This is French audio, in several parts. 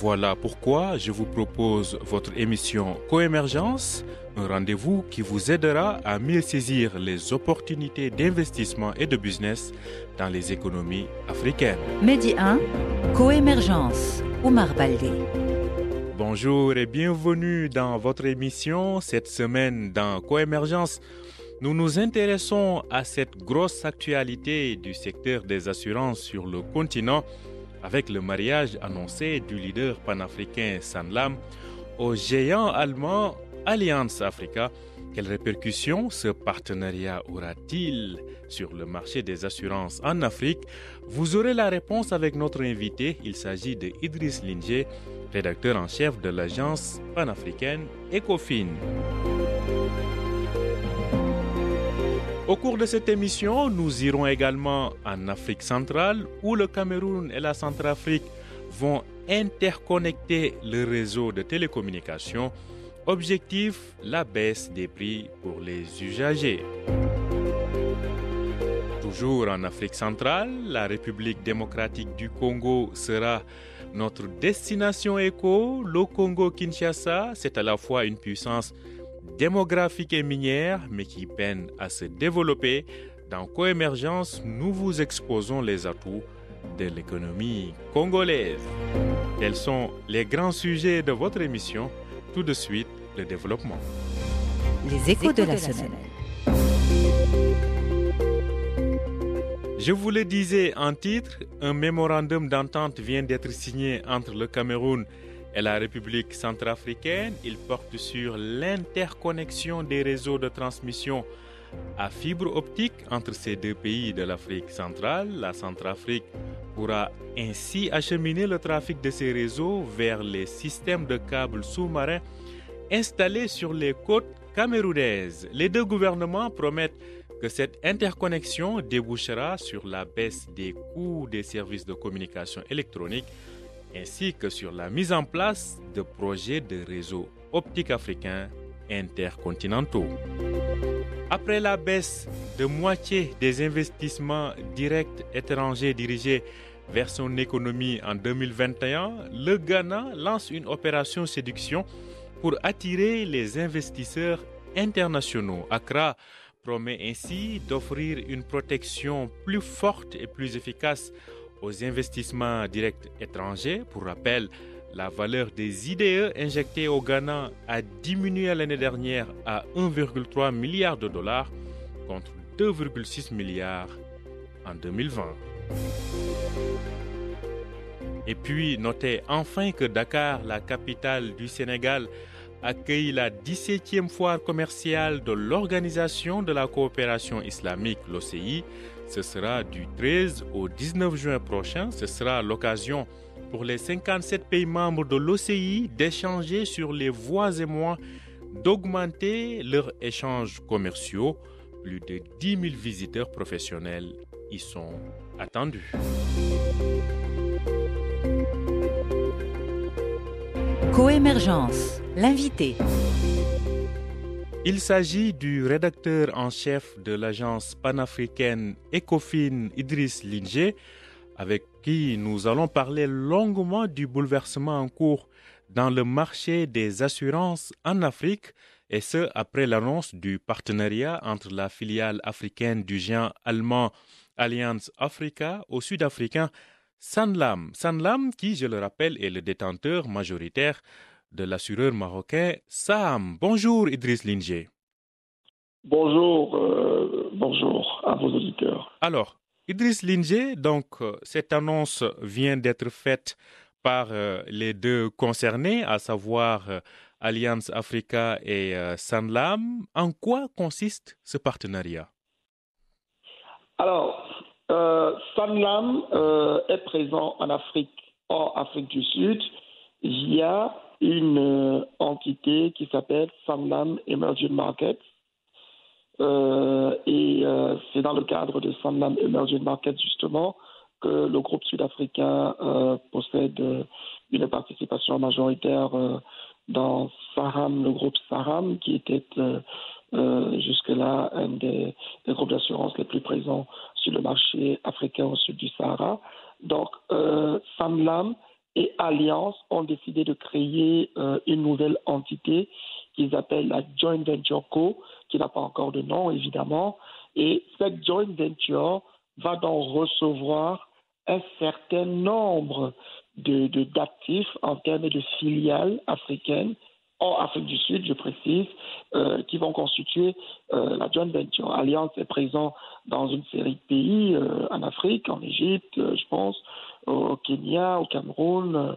Voilà pourquoi je vous propose votre émission Coémergence, un rendez-vous qui vous aidera à mieux saisir les opportunités d'investissement et de business dans les économies africaines. Medi 1, Coémergence, Omar Baldé. Bonjour et bienvenue dans votre émission cette semaine dans Coémergence. Nous nous intéressons à cette grosse actualité du secteur des assurances sur le continent avec le mariage annoncé du leader panafricain Sanlam au géant allemand Allianz Africa. Quelles répercussions ce partenariat aura-t-il sur le marché des assurances en Afrique? Vous aurez la réponse avec notre invité. Il s'agit de Idriss Linger, rédacteur en chef de l'agence panafricaine Ecofin. Au cours de cette émission, nous irons également en Afrique centrale où le Cameroun et la Centrafrique vont interconnecter le réseau de télécommunications. Objectif, la baisse des prix pour les usagers. Toujours en Afrique centrale, la République démocratique du Congo sera notre destination éco. Le Congo-Kinshasa, c'est à la fois une puissance démographique et minière, mais qui peine à se développer. Dans Coémergence, nous vous exposons les atouts de l'économie congolaise. Quels sont les grands sujets de votre émission Tout de suite, le développement. Les échos de la semaine. Je vous le disais en titre, un mémorandum d'entente vient d'être signé entre le Cameroun et la République centrafricaine. Il porte sur l'interconnexion des réseaux de transmission à fibre optique entre ces deux pays de l'Afrique centrale. La Centrafrique pourra ainsi acheminer le trafic de ces réseaux vers les systèmes de câbles sous-marins installés sur les côtes camerounaises. Les deux gouvernements promettent que cette interconnexion débouchera sur la baisse des coûts des services de communication électronique ainsi que sur la mise en place de projets de réseaux optiques africains intercontinentaux. Après la baisse de moitié des investissements directs étrangers dirigés vers son économie en 2021, le Ghana lance une opération séduction pour attirer les investisseurs internationaux. Accra promet ainsi d'offrir une protection plus forte et plus efficace aux investissements directs étrangers. Pour rappel, la valeur des IDE injectés au Ghana a diminué l'année dernière à 1,3 milliard de dollars contre 2,6 milliards en 2020. Et puis, notez enfin que Dakar, la capitale du Sénégal, accueille la 17e foire commerciale de l'Organisation de la coopération islamique, l'OCI. Ce sera du 13 au 19 juin prochain. Ce sera l'occasion pour les 57 pays membres de l'OCI d'échanger sur les voies et moyens d'augmenter leurs échanges commerciaux. Plus de 10 000 visiteurs professionnels y sont attendus. Coémergence, l'invité. Il s'agit du rédacteur en chef de l'agence panafricaine Ecofin Idriss Linger, avec qui nous allons parler longuement du bouleversement en cours dans le marché des assurances en Afrique, et ce après l'annonce du partenariat entre la filiale africaine du géant allemand Allianz Africa au sud-africain Sanlam. Sanlam, qui, je le rappelle, est le détenteur majoritaire de l'assureur marocain Sam. Bonjour Idriss Linger. Bonjour, euh, bonjour à vos auditeurs. Alors, Idriss Linger, donc euh, cette annonce vient d'être faite par euh, les deux concernés, à savoir euh, Alliance Africa et Sanlam. En quoi consiste ce partenariat? Alors, Sanlam est présent en Afrique, en Afrique du Sud, via une euh, entité qui s'appelle Sanlam Emerging Markets, et c'est dans le cadre de Sanlam Emerging Markets, justement, que le groupe sud-africain possède une participation majoritaire dans Saram, le groupe Saram, qui était euh, jusque-là un des, groupes d'assurance les plus présents sur le marché africain au sud du Sahara. Donc, euh, Sanlam et Alliance ont décidé de créer euh, une nouvelle entité qu'ils appellent la Joint Venture Co, qui n'a pas encore de nom, évidemment. Et cette Joint Venture va donc recevoir un certain nombre d'actifs de, d'actifs en termes de filiales africaines en Afrique du Sud, je précise, euh, qui vont constituer euh, la joint venture. Alliance est présent dans une série de pays euh, en Afrique, en Égypte, je pense, au Kenya, au Cameroun.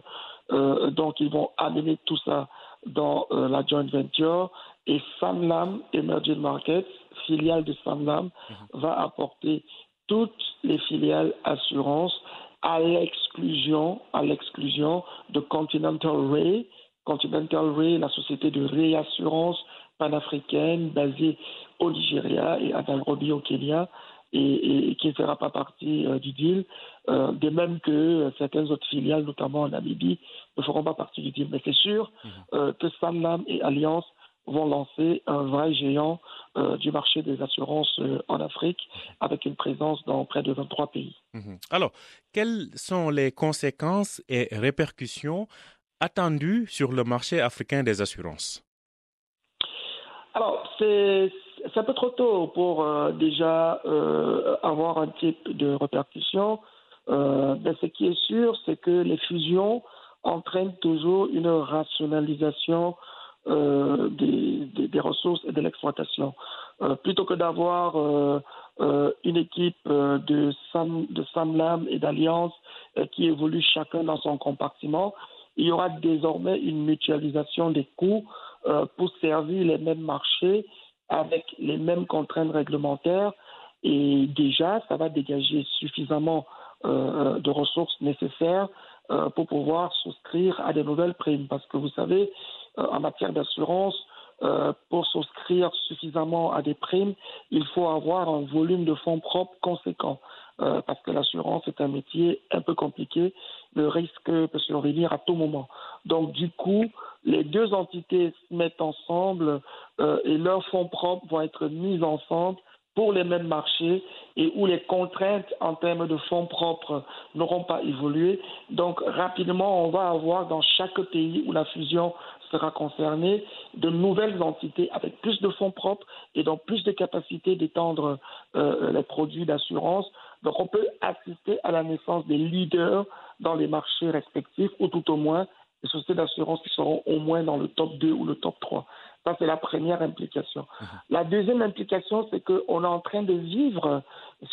donc, ils vont amener tout ça dans la joint venture. Et Sanlam Emerging Markets, filiale de Sanlam, mhm. va apporter toutes les filiales assurances à l'exclusion, à l'exclusion de Continental Ray, Continental Ray, la société de réassurance panafricaine basée au Nigeria et à Nairobi au Kenya, et, qui ne fera pas partie euh, du deal, euh, de même que certaines autres filiales, notamment en Namibie, ne feront pas partie du deal. Mais c'est sûr mhm. euh, que Sanlam et Alliance vont lancer un vrai géant du marché des assurances en Afrique avec une présence dans près de 23 pays. Mhm. Alors, quelles sont les conséquences et répercussions attendu sur le marché africain des assurances Alors, c'est un peu trop tôt pour euh, déjà euh, avoir un type de répercussion. Euh, ce qui est sûr, c'est que les fusions entraînent toujours une rationalisation des, des, ressources et de l'exploitation. plutôt que d'avoir une équipe de, Sam, de Samlam et d'Alliance qui évoluent chacun dans son compartiment, il y aura désormais une mutualisation des coûts euh, pour servir les mêmes marchés avec les mêmes contraintes réglementaires. Et déjà, ça va dégager suffisamment euh, de ressources nécessaires euh, pour pouvoir souscrire à de nouvelles primes. Parce que vous savez, en matière d'assurance, pour souscrire suffisamment à des primes, il faut avoir un volume de fonds propres conséquent. Euh, parce que l'assurance est un métier un peu compliqué. Le risque peut survenir à tout moment. Donc, du coup, les deux entités se mettent ensemble euh, et leurs fonds propres vont être mis ensemble pour les mêmes marchés et où les contraintes en termes de fonds propres n'auront pas évolué. Donc rapidement, on va avoir dans chaque pays où la fusion sera concernée de nouvelles entités avec plus de fonds propres et donc plus de capacité d'étendre euh, les produits d'assurance donc on peut assister à la naissance des leaders dans les marchés respectifs, ou tout au moins des sociétés d'assurance qui seront au moins dans le top 2 ou le top 3. Ça, c'est la première implication. La deuxième implication, c'est qu'on est en train de vivre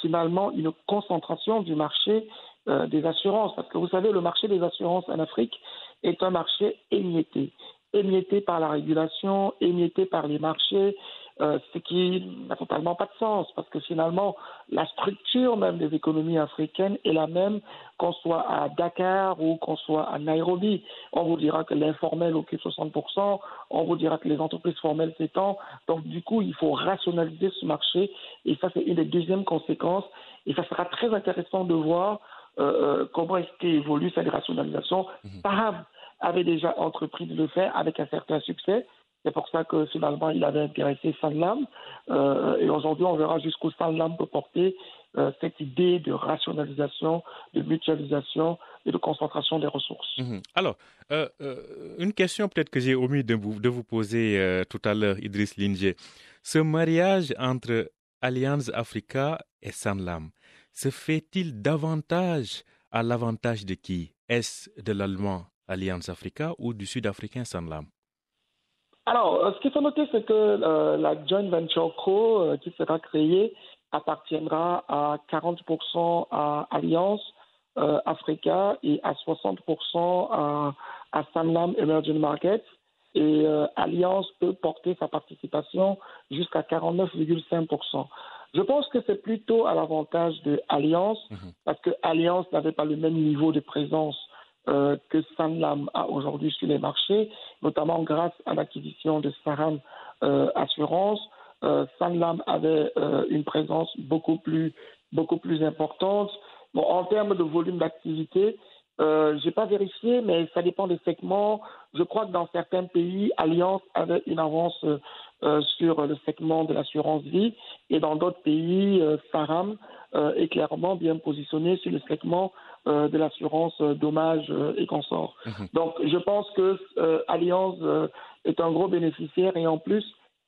finalement une concentration du marché euh, des assurances. Parce que vous savez, le marché des assurances en Afrique est un marché émietté. Émietté par la régulation, émietté par les marchés, euh, ce qui n'a totalement pas de sens, parce que finalement, la structure même des économies africaines est la même qu'on soit à Dakar ou qu'on soit à Nairobi. On vous dira que l'informel occupe 60%, on vous dira que les entreprises formelles s'étendent. Donc, du coup, il faut rationaliser ce marché, et ça, c'est une des deuxièmes conséquences, et ça sera très intéressant de voir euh, euh comment est-ce qu'évolue cette rationalisation. Mmh. avait déjà entrepris de le faire avec un certain succès. C'est pour ça que finalement il avait intéressé Sanlam. Euh, et aujourd'hui, on verra jusqu'où Sanlam peut porter euh, cette idée de rationalisation, de mutualisation et de concentration des ressources. Mhm. Alors, euh, une question peut-être que j'ai omis de vous, poser tout à l'heure, Idriss Linger. Ce mariage entre Alliance Africa et Sanlam, se fait-il davantage à l'avantage de qui? Est-ce de l'allemand Alliance Africa ou du sud-africain Sanlam alors, euh, ce qu'il faut noter, c'est que euh, la joint venture co euh, qui sera créée appartiendra à 40% à Alliance Africa et à 60% à, à Emerging Markets. Et Alliance peut porter sa participation jusqu'à 49,5%. Je pense que c'est plutôt à l'avantage de Alliance, mhm. parce que Alliance n'avait pas le même niveau de présence euh, que Sanlam a aujourd'hui sur les marchés, notamment grâce à l'acquisition de Saram euh, Assurance. Sanlam avait une présence beaucoup plus, importante. En termes de volume d'activité, euh, je n'ai pas vérifié, mais ça dépend des segments. Je crois que dans certains pays, Alliance avait une avance euh, sur le segment de l'assurance vie, et dans d'autres pays, euh, Saram euh, est clairement bien positionné sur le segment euh, de l'assurance dommages et consorts. Mhm. Donc, je pense que Alliance est un gros bénéficiaire, et en plus,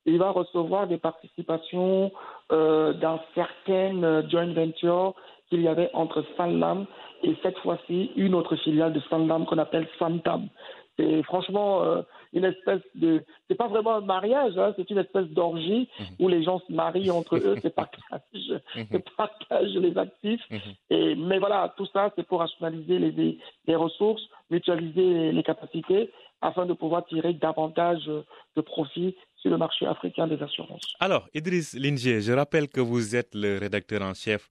il va recevoir des participations dans certaines joint ventures qu'il y avait entre Sanlam et cette fois-ci une autre filiale de Sanlam qu'on appelle Santam. C'est franchement euh, une espèce de. C'est pas vraiment un mariage, hein, c'est une espèce d'orgie mhm. où les gens se marient entre eux, c'est partagent, mhm. partagent les actifs. Mhm. Et, mais voilà, tout ça, c'est pour rationaliser les, les ressources, mutualiser les capacités afin de pouvoir tirer davantage de profit sur le marché africain des assurances. Alors, Idriss Lingier, je rappelle que vous êtes le rédacteur en chef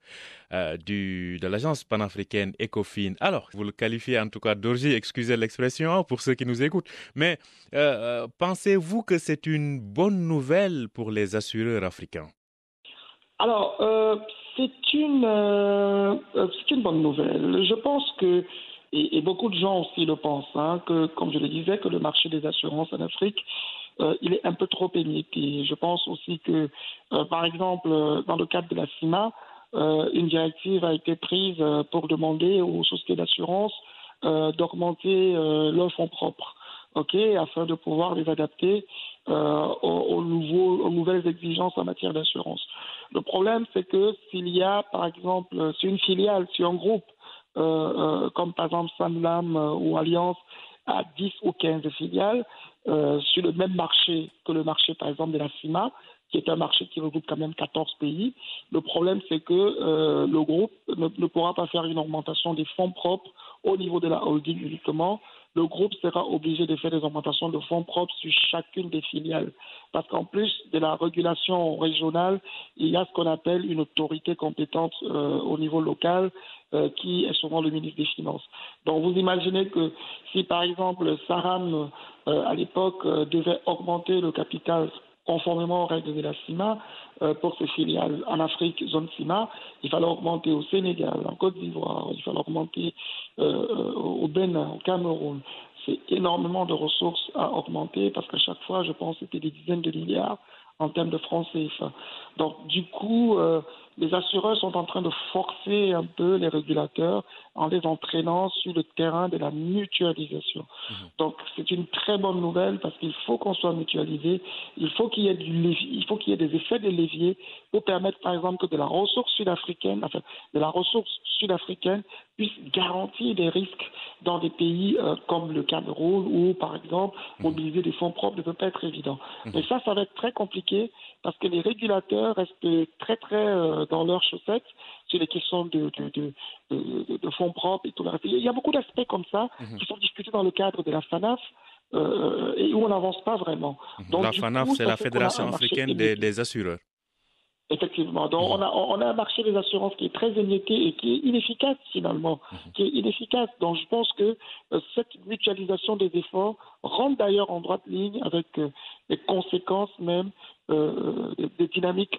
euh, du, de l'agence panafricaine Ecofin. Alors, vous le qualifiez en tout cas d'orgie, excusez l'expression hein, pour ceux qui nous écoutent, mais euh, euh, pensez-vous que c'est une bonne nouvelle pour les assureurs africains? Alors, c'est une, une bonne nouvelle. Je pense que et, beaucoup de gens aussi le pensent, hein, que, comme je le disais, que le marché des assurances en Afrique euh, il est un peu trop émietté. Je pense aussi que, euh, par exemple, dans le cadre de la CIMA, euh, une directive a été prise pour demander aux sociétés d'assurance d'augmenter leurs fonds propres. ok, afin de pouvoir les adapter aux, nouvelles exigences en matière d'assurance. Le problème, c'est que s'il y a, par exemple, si une filiale, si un groupe, comme par exemple Sanlam ou Alliance, a 10 ou 15 filiales, euh, sur le même marché que le marché, par exemple, de la CIMA, qui est un marché qui regroupe quand même 14 pays. Le problème, c'est que euh, le groupe ne, ne, pourra pas faire une augmentation des fonds propres au niveau de la holding uniquement. Le groupe sera obligé de faire des augmentations de fonds propres sur chacune des filiales. Parce qu'en plus de la régulation régionale, il y a ce qu'on appelle une autorité compétente euh, au niveau local euh, qui est souvent le ministre des Finances. Donc vous imaginez que si par exemple Saram euh, à l'époque devait augmenter le capital conformément aux règles de la CIMA, pour ses filiales en Afrique, zone CIMA, il fallait augmenter au Sénégal, en Côte d'Ivoire, il fallait augmenter au Bénin, au Cameroun. C'est énormément de ressources à augmenter parce qu'à chaque fois, je pense c'était des dizaines de milliards en termes de francs CFA. Donc, du coup, euh, les assureurs sont en train de forcer un peu les régulateurs en les entraînant sur le terrain de la mutualisation. Mmh. Donc, c'est une très bonne nouvelle parce qu'il faut qu'on soit mutualisé. Il faut qu'il y ait du il faut qu'il y ait des effets de levier pour permettre, par exemple, que de la ressource sud-africaine, enfin, de la ressource sud-africaine puisse garantir des risques dans des pays euh, comme le Cameroun où, par exemple, mmh. mobiliser des fonds propres ne peut pas être évident. Mmh. Mais ça, ça va être très compliqué parce que les régulateurs restent très, très euh, dans leurs chaussettes sur les questions de, de, de, de fonds propres et tout le reste. Il y a beaucoup d'aspects comme ça mmh. qui sont discutés dans le cadre de la FANAF. Euh, et où on n'avance pas vraiment. Donc, la FANAF, c'est la Fédération africaine des, des assureurs. Effectivement. Donc, on, a, on a un marché des assurances qui est très émietté et qui est inefficace, finalement. Mhm. Qui est inefficace. Donc, je pense que euh, cette mutualisation des efforts rentre d'ailleurs en droite ligne avec euh, les conséquences même euh, des dynamiques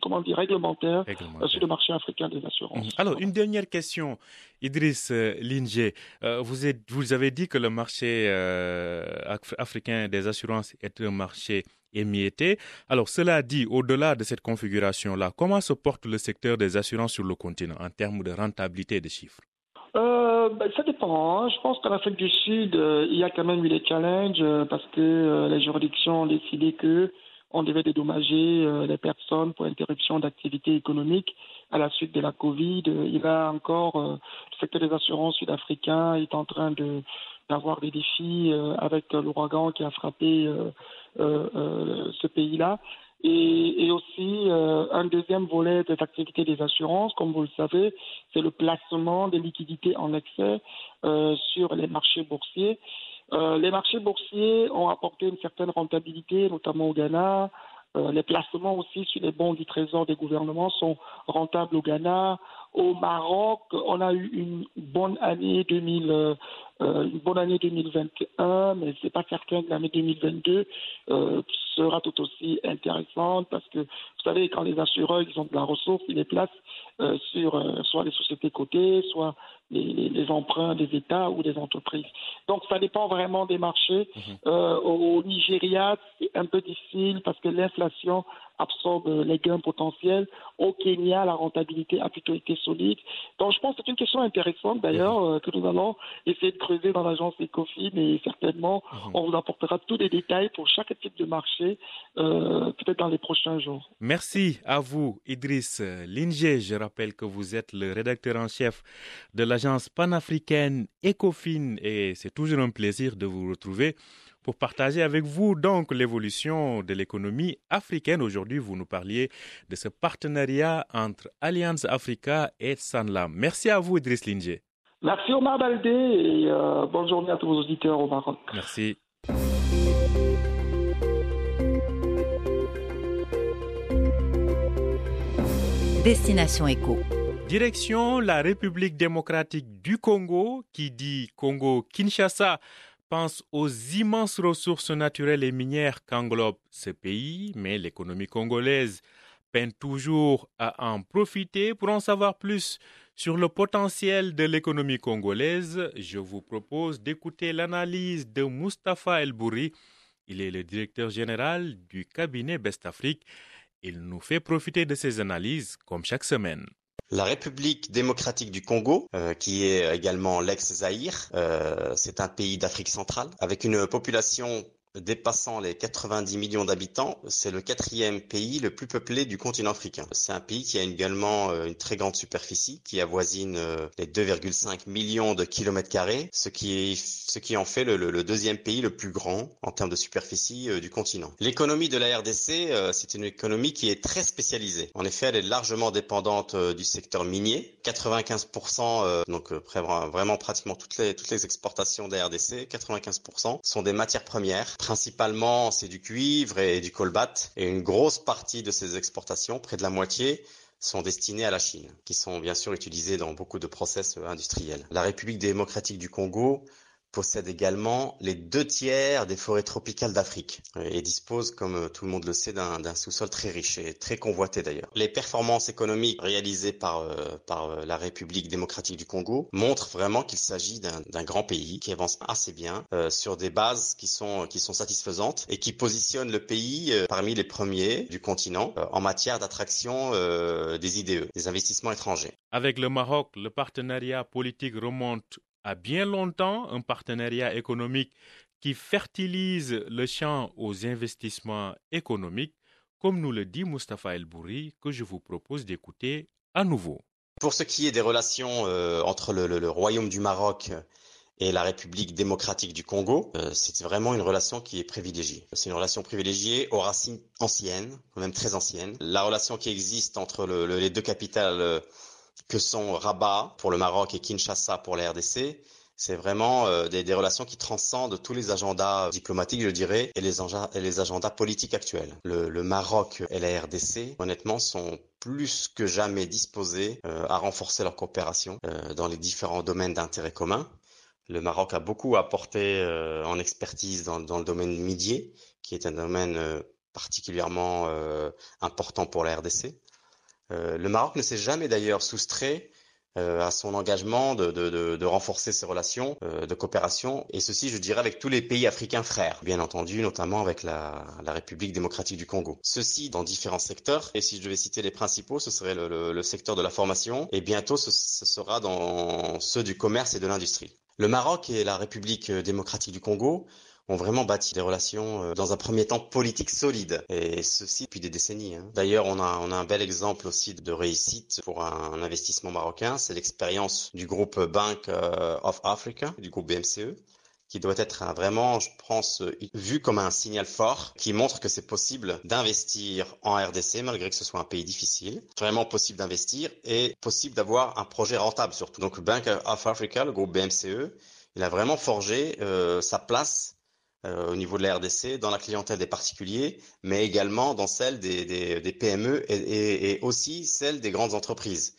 comment réglementaires sur le marché africain des assurances. Mhm. Alors, une dernière question, Idriss Linger. vous, êtes, vous avez dit que le marché africain des assurances est un marché émietté. Alors, cela dit, au-delà de cette configuration-là, comment se porte le secteur des assurances sur le continent en termes de rentabilité des chiffres? Euh, ben, ça dépend. Hein. Je pense qu'en Afrique du Sud, euh, il y a quand même eu des challenges euh, parce que les juridictions ont décidé que on devait dédommager les personnes pour interruption d'activité économique à la suite de la Covid. Il y a encore le secteur des assurances sud-africains est en train de d'avoir des défis avec l'ouragan qui a frappé euh, euh, ce pays-là. Et, aussi euh, un deuxième volet des activités des assurances, comme vous le savez, c'est le placement des liquidités en excès euh, sur les marchés boursiers. Euh, les marchés boursiers ont apporté une certaine rentabilité, notamment au Ghana. les placements aussi sur les bons du trésor des gouvernements sont rentables au Ghana. Au Maroc, on a eu une bonne année 2000, euh, une bonne année 2021, mais c'est pas certain que l'année 2022 euh, sera tout aussi intéressante parce que vous savez, quand les assureurs ils ont de la ressource, ils les placent euh, sur soit les sociétés cotées, soit les, les, les, emprunts des États ou des entreprises. Donc ça dépend vraiment des marchés. Mmh. Euh, au Nigeria, c'est un peu difficile parce que l'inflation absorbe les gains potentiels. Au Kenya, la rentabilité a plutôt été solide. Donc je pense que c'est une question intéressante d'ailleurs mmh. que nous allons essayer de creuser dans l'agence Ecofin et certainement mmh. on vous apportera tous les détails pour chaque type de marché euh, peut-être dans les prochains jours. Merci à vous Idriss Linger. Je rappelle que vous êtes le rédacteur en chef de l'agence panafricaine Ecofin et c'est toujours un plaisir de vous retrouver pour partager avec vous donc l'évolution de l'économie africaine. Aujourd'hui, vous nous parliez de ce partenariat entre Alliance Africa et Sanlam. Merci à vous, Idriss Linger. Merci Omar Baldé et euh, bonne journée à tous vos auditeurs au Maroc. Merci. Destination Éco. Direction la République démocratique du Congo, qui dit Congo-Kinshasa, pense aux immenses ressources naturelles et minières qu'englobe ce pays, mais l'économie congolaise peine toujours à en profiter. Pour en savoir plus sur le potentiel de l'économie congolaise, je vous propose d'écouter l'analyse de Mustapha El Bouri. Il est le directeur général du cabinet Best Afrique il nous fait profiter de ses analyses comme chaque semaine. La République démocratique du Congo, euh, qui est également l'ex-Zaïre, euh, c'est un pays d'Afrique centrale avec une population dépassant les 90 millions d'habitants, c'est le quatrième pays le plus peuplé du continent africain. C'est un pays qui a également euh, une très grande superficie, qui avoisine euh, les 2,5 millions de kilomètres carrés, ce qui, ce qui en fait le, le, deuxième pays le plus grand en termes de superficie euh, du continent. L'économie de la RDC, c'est une économie qui est très spécialisée. En effet, elle est largement dépendante du secteur minier. 95%, donc vraiment pratiquement toutes les, toutes les exportations de la RDC, 95% sont des matières premières Principalement, c'est du cuivre et du colbat. Et une grosse partie de ces exportations, près de la moitié, sont destinées à la Chine, qui sont bien sûr utilisées dans beaucoup de process industriels. La République démocratique du Congo possède également les deux tiers des forêts tropicales d'Afrique et dispose, comme tout le monde le sait, d'un sous-sol très riche et très convoité d'ailleurs. Les performances économiques réalisées par, euh, par euh, la République démocratique du Congo montrent vraiment qu'il s'agit d'un grand pays qui avance assez bien euh, sur des bases qui sont, qui sont satisfaisantes et qui positionne le pays euh, parmi les premiers du continent euh, en matière d'attraction euh, des IDE, des investissements étrangers. Avec le Maroc, le partenariat politique remonte à bien longtemps un partenariat économique qui fertilise le champ aux investissements économiques, comme nous le dit Mustapha El Bouri, que je vous propose d'écouter à nouveau. Pour ce qui est des relations euh, entre le, Royaume du Maroc et la République démocratique du Congo, euh, c'est vraiment une relation qui est privilégiée. C'est une relation privilégiée aux racines anciennes, même très anciennes. La relation qui existe entre le, les deux capitales euh, que sont Rabat pour le Maroc et Kinshasa pour la RDC, c'est vraiment euh, des, relations qui transcendent tous les agendas diplomatiques, je dirais, et les, agendas politiques actuels. Le, Maroc et la RDC, honnêtement, sont plus que jamais disposés euh, à renforcer leur coopération euh, dans les différents domaines d'intérêt commun. Le Maroc a beaucoup apporté en expertise dans, le domaine minier, qui est un domaine particulièrement important pour la RDC. Euh, le Maroc ne s'est jamais d'ailleurs soustrait euh, à son engagement de, de, renforcer ses relations euh, de coopération, et ceci, je dirais, avec tous les pays africains frères, bien entendu, notamment avec la, République démocratique du Congo. Ceci dans différents secteurs, et si je devais citer les principaux, ce serait le secteur de la formation, et bientôt ce, ce sera dans ceux du commerce et de l'industrie. Le Maroc et la République démocratique du Congo ont vraiment bâti des relations euh, dans un premier temps politiques solides et ceci depuis des décennies. Hein. D'ailleurs, on a, on a un bel exemple aussi de réussite pour un, investissement marocain, c'est l'expérience du groupe Bank euh, of Africa, du groupe BMCE qui doit être vraiment, je pense, vu comme un signal fort qui montre que c'est possible d'investir en RDC malgré que ce soit un pays difficile. Vraiment possible d'investir et possible d'avoir un projet rentable surtout. Donc Bank of Africa, le groupe BMCE, il a vraiment forgé euh, sa place euh, au niveau de la RDC, dans la clientèle des particuliers, mais également dans celle des, PME et, aussi celle des grandes entreprises.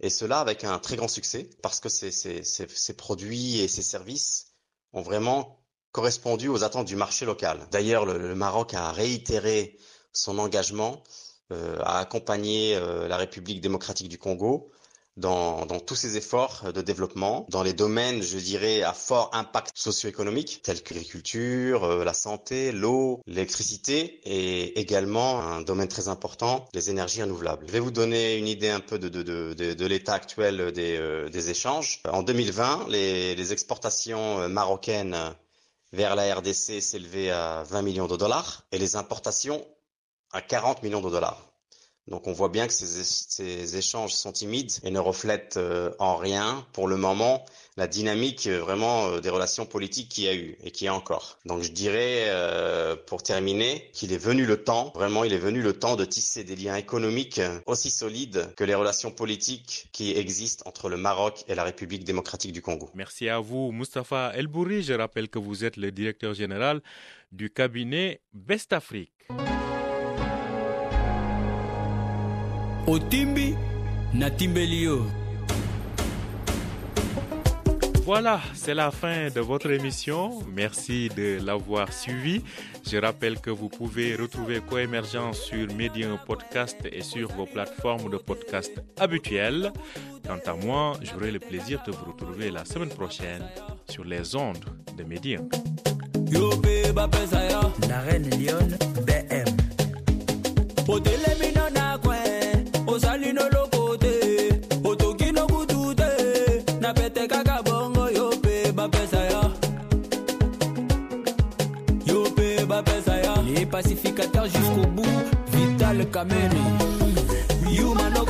Et cela avec un très grand succès, parce que ces, produits et ces services ont vraiment correspondu aux attentes du marché local. D'ailleurs, le, le Maroc a réitéré son engagement euh, à accompagner euh, la République démocratique du Congo dans, dans, tous ses efforts de développement, dans les domaines, je dirais, à fort impact socio-économique, tels que l'agriculture, euh, la santé, l'eau, l'électricité, et également un domaine très important, les énergies renouvelables. Je vais vous donner une idée un peu de, de, de, de, l'état actuel des, euh, des, échanges. En 2020, les, les exportations marocaines vers la RDC s'élevaient à 20 millions de dollars et les importations à 40 millions de dollars. Donc on voit bien que ces, échanges sont timides et ne reflètent euh, en rien pour le moment la dynamique euh, vraiment euh, des relations politiques qu'il y a eu et qu'il y a encore. Donc je dirais pour terminer qu'il est venu le temps, vraiment il est venu le temps de tisser des liens économiques aussi solides que les relations politiques qui existent entre le Maroc et la République démocratique du Congo. Merci à vous Mustapha Elbouri. Je rappelle que vous êtes le directeur général du cabinet Best Afrique. Otimbi na timbelio Voilà, c'est la fin de votre émission. Merci de l'avoir suivi. Je rappelle que vous pouvez retrouver Coémergence sur Medium Podcast et sur vos plateformes de podcast habituelles. Quant à moi, j'aurai le plaisir de vous retrouver la semaine prochaine sur les ondes de Medium. La reine Lyon BM. Pacificateurs jusqu'au bout. Vital kameni. Yuma no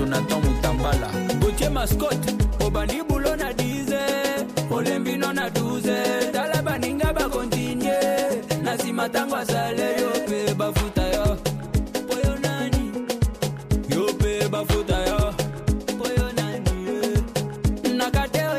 Jonathan Mutambala. Gauthier Mascotte, Obani Boulon à 10 Olembi non à 12 Talabaninga ba continue. Nazima tango a sale yo pe ba futa yo. Poyo nani. Yo pe ba futa yo. Poyo nani. Nakateo